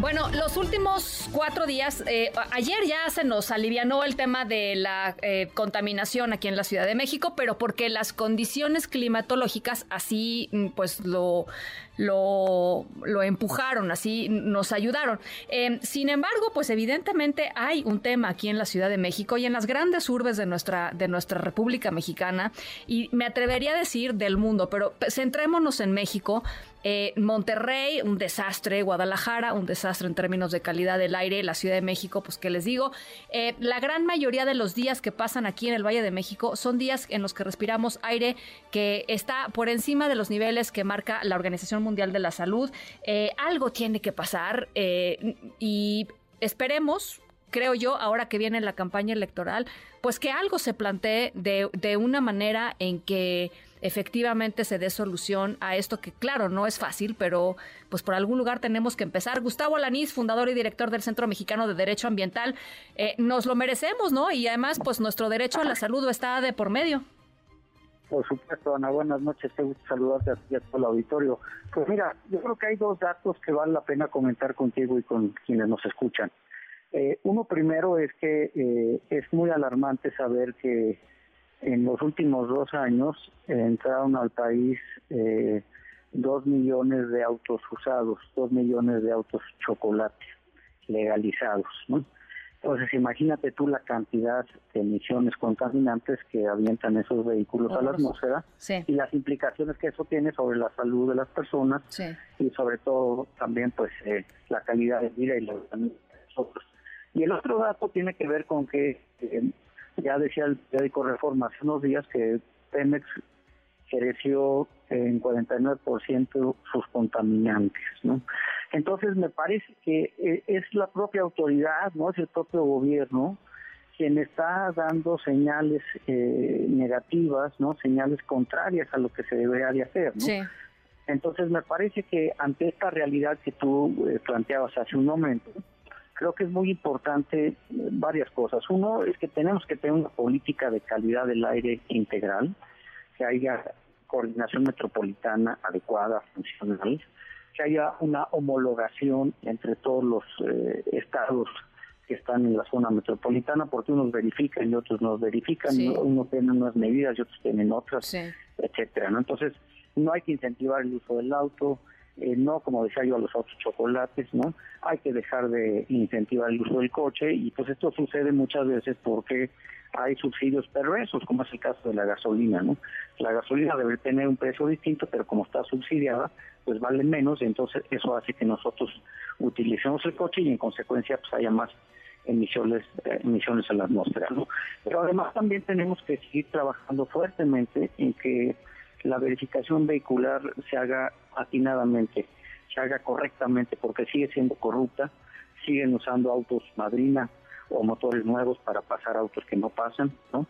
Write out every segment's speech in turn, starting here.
Bueno, los últimos cuatro días, eh, ayer ya se nos alivianó el tema de la eh, contaminación aquí en la Ciudad de México, pero porque las condiciones climatológicas así mm, pues lo, lo, lo empujaron, así nos ayudaron. Em, sin embargo, pues evidentemente hay un tema aquí en la Ciudad de México y en las grandes urbes de nuestra, de nuestra República Mexicana, y me atrevería a decir del mundo, pero centrémonos en México. Eh, Monterrey, un desastre, Guadalajara, un desastre en términos de calidad del aire, la Ciudad de México, pues qué les digo, eh, la gran mayoría de los días que pasan aquí en el Valle de México son días en los que respiramos aire que está por encima de los niveles que marca la Organización Mundial de la Salud. Eh, algo tiene que pasar y esperemos creo yo, ahora que viene la campaña electoral, pues que algo se plantee de, de una manera en que efectivamente se dé solución a esto que claro, no es fácil, pero pues por algún lugar tenemos que empezar. Gustavo Alanís, fundador y director del Centro Mexicano de Derecho Ambiental, eh, nos lo merecemos, ¿no? Y además pues nuestro derecho a la salud está de por medio. Por supuesto, Ana, buenas noches, te gusto saludarte a ti a todo el auditorio. Pues mira, yo creo que hay dos datos que vale la pena comentar contigo y con quienes nos escuchan. Eh, uno primero es que eh, es muy alarmante saber que en los últimos dos años entraron al país eh, dos millones de autos usados, dos millones de autos chocolates legalizados. ¿no? Entonces, imagínate tú la cantidad de emisiones contaminantes que avientan esos vehículos a la atmósfera y las implicaciones que eso tiene sobre la salud de las personas y sobre todo también pues eh, la calidad de vida y la de nosotros. Y el otro dato tiene que ver con que eh, ya decía el periódico Reforma hace unos días que Pemex creció en 49% sus contaminantes, ¿no? Entonces me parece que eh, es la propia autoridad, no es el propio gobierno quien está dando señales eh, negativas, no señales contrarias a lo que se debería de hacer, ¿no? Sí. Entonces me parece que ante esta realidad que tú eh, planteabas hace un momento, creo que es muy importante eh, varias cosas. Uno es que tenemos que tener una política de calidad del aire integral, que haya coordinación metropolitana adecuada, funcional, que haya una homologación entre todos los eh, estados que están en la zona metropolitana, porque unos verifican y otros no verifican, unos tienen unas medidas y otros tienen otras, etcétera. ¿no? Entonces, no hay que incentivar el uso del auto, eh, no como decía yo a los autos chocolates, ¿no? Hay que dejar de incentivar el uso del coche y pues esto sucede muchas veces porque hay subsidios perversos, como es el caso de la gasolina, ¿no? La gasolina debe tener un precio distinto, pero como está subsidiada, pues vale menos, y entonces eso hace que nosotros utilicemos el coche y en consecuencia pues haya más emisiones eh, emisiones a la atmósfera, ¿no? Pero además también tenemos que seguir trabajando fuertemente en que la verificación vehicular se haga atinadamente, se haga correctamente, porque sigue siendo corrupta, siguen usando autos madrina o motores nuevos para pasar autos que no pasan, ¿no?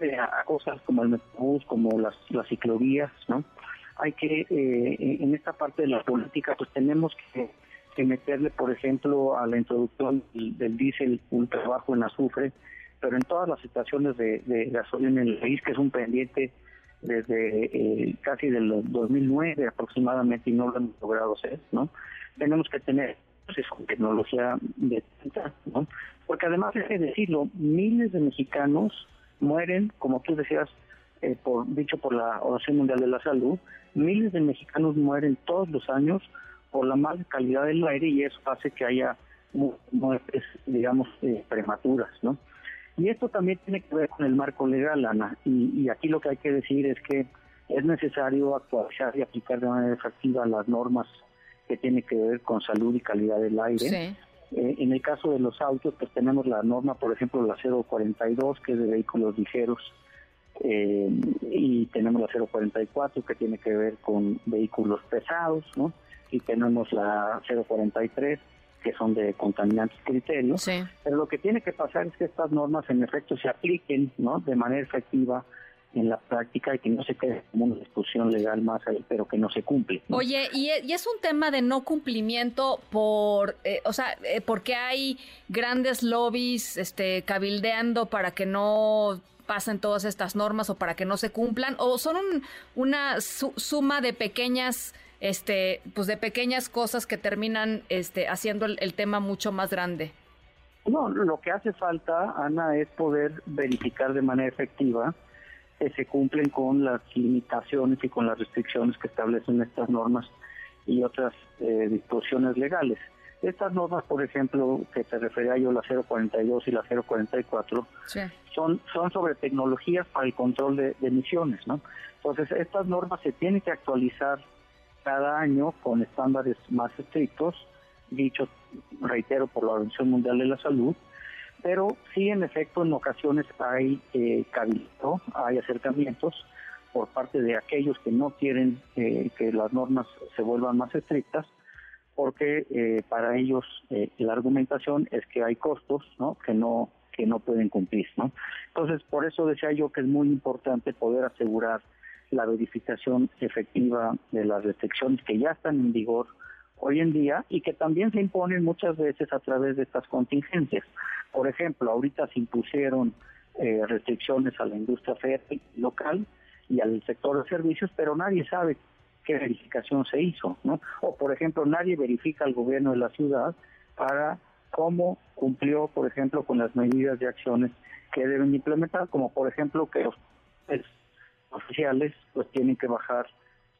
Eh, a cosas como el metrobús, como las, las ciclovías, ¿no? Hay que, eh, en esta parte de la política, pues tenemos que, meterle, por ejemplo, a la introducción del, diésel un trabajo en azufre, pero en todas las situaciones de, de gasolina en el país, que es un pendiente desde eh, casi del 2009 aproximadamente y no lo hemos logrado hacer, ¿no? Tenemos que tener pues, tecnología de ¿no? Porque además, hay decirlo, miles de mexicanos mueren, como tú decías, eh, por dicho por la Organización Mundial de la Salud, miles de mexicanos mueren todos los años por la mala calidad del aire y eso hace que haya muertes, digamos, eh, prematuras, ¿no? Y esto también tiene que ver con el marco legal, Ana. Y, aquí lo que hay que decir es que es necesario actualizar y aplicar de manera efectiva las normas que tienen que ver con salud y calidad del aire. Eh, en el caso de los autos, pues tenemos la norma, por ejemplo, la 042, que es de vehículos ligeros, eh, y tenemos la 044, que tiene que ver con vehículos pesados, ¿no? Y tenemos la 043, que son de contaminantes criterios, pero lo que tiene que pasar es que estas normas en efecto se apliquen ¿no? de manera efectiva en la práctica y que no se quede como una discusión legal más ahí, pero que no se cumple. Oye, y, es un tema de no cumplimiento por, eh, o sea, eh, porque hay grandes lobbies este, cabildeando para que no pasen todas estas normas o para que no se cumplan o son una suma de pequeñas este pues de pequeñas cosas que terminan este haciendo el, tema mucho más grande. No, lo que hace falta, Ana, es poder verificar de manera efectiva que se cumplen con las limitaciones y con las restricciones que establecen estas normas y otras eh, disposiciones legales. Estas normas, por ejemplo, que te refería yo, la 042 y la 044, son, son sobre tecnologías para el control de, emisiones, ¿no? Entonces, estas normas se tienen que actualizar cada año con estándares más estrictos, dichos, reitero, por la Organización Mundial de la Salud, pero sí, en efecto, en ocasiones hay eh, cabildo, hay acercamientos por parte de aquellos que no quieren eh, que las normas se vuelvan más estrictas, porque eh, para ellos eh, la argumentación es que hay costos que no que no pueden cumplir. ¿no? Entonces, por eso decía yo que es muy importante poder asegurar la verificación efectiva de las restricciones que ya están en vigor hoy en día y que también se imponen muchas veces a través de estas contingencias. Por ejemplo, ahorita se impusieron restricciones a la industria fértil local, y al sector de servicios, pero nadie sabe qué verificación se hizo, ¿no? O por ejemplo, nadie verifica al gobierno de la ciudad para cómo cumplió, por ejemplo, con las medidas de acciones que deben implementar, como por ejemplo que los oficiales pues tienen que bajar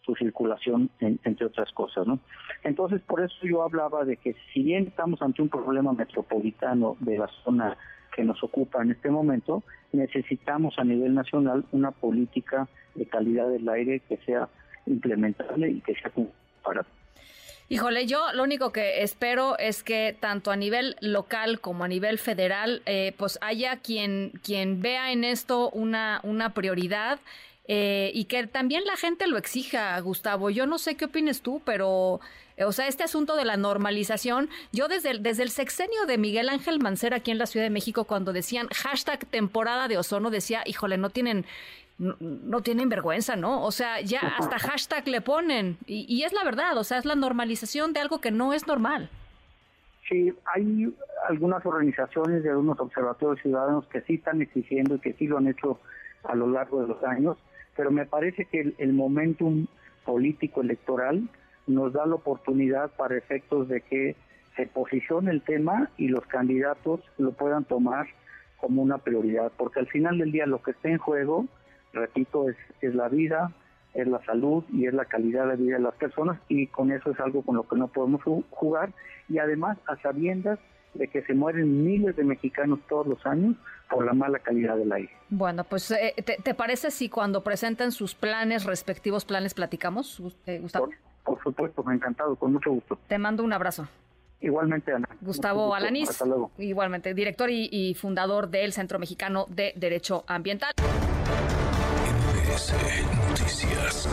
su circulación, entre otras cosas, ¿no? Entonces, por eso yo hablaba de que si bien estamos ante un problema metropolitano de la zona que nos ocupa en este momento, necesitamos a nivel nacional una política de calidad del aire que sea implementable y que sea para Híjole, yo lo único que espero es que tanto a nivel local como a nivel federal, eh, pues haya quien, quien vea en esto una, una prioridad eh, y que también la gente lo exija, Gustavo. Yo no sé qué opines tú, pero, o sea, este asunto de la normalización, yo desde el, desde el sexenio de Miguel Ángel Mancera aquí en la Ciudad de México, cuando decían hashtag temporada de ozono, decía, híjole, no tienen... No, tienen vergüenza, ¿no? O sea, ya hasta hashtag le ponen. Y, y es la verdad, o sea, es la normalización de algo que no es normal. Sí, hay algunas organizaciones de algunos observatorios ciudadanos que sí están exigiendo y que sí lo han hecho a lo largo de los años pero me parece que el, momentum político electoral nos da la oportunidad para efectos de que se posicione el tema y los candidatos lo puedan tomar como una prioridad, porque al final del día lo que está en juego, repito, es, es la vida, es la salud y es la calidad de vida de las personas y con eso es algo con lo que no podemos jugar y además a sabiendas de que se mueren miles de mexicanos todos los años por la mala calidad del aire. Bueno, pues eh, ¿te, parece si cuando presenten sus planes, respectivos planes, platicamos, eh, Gustavo? Por, supuesto, me ha encantado, con mucho gusto. Te mando un abrazo. Igualmente, Ana. Gustavo Alanís, Hasta luego. igualmente, director y, fundador del Centro Mexicano de Derecho Ambiental. Noticias.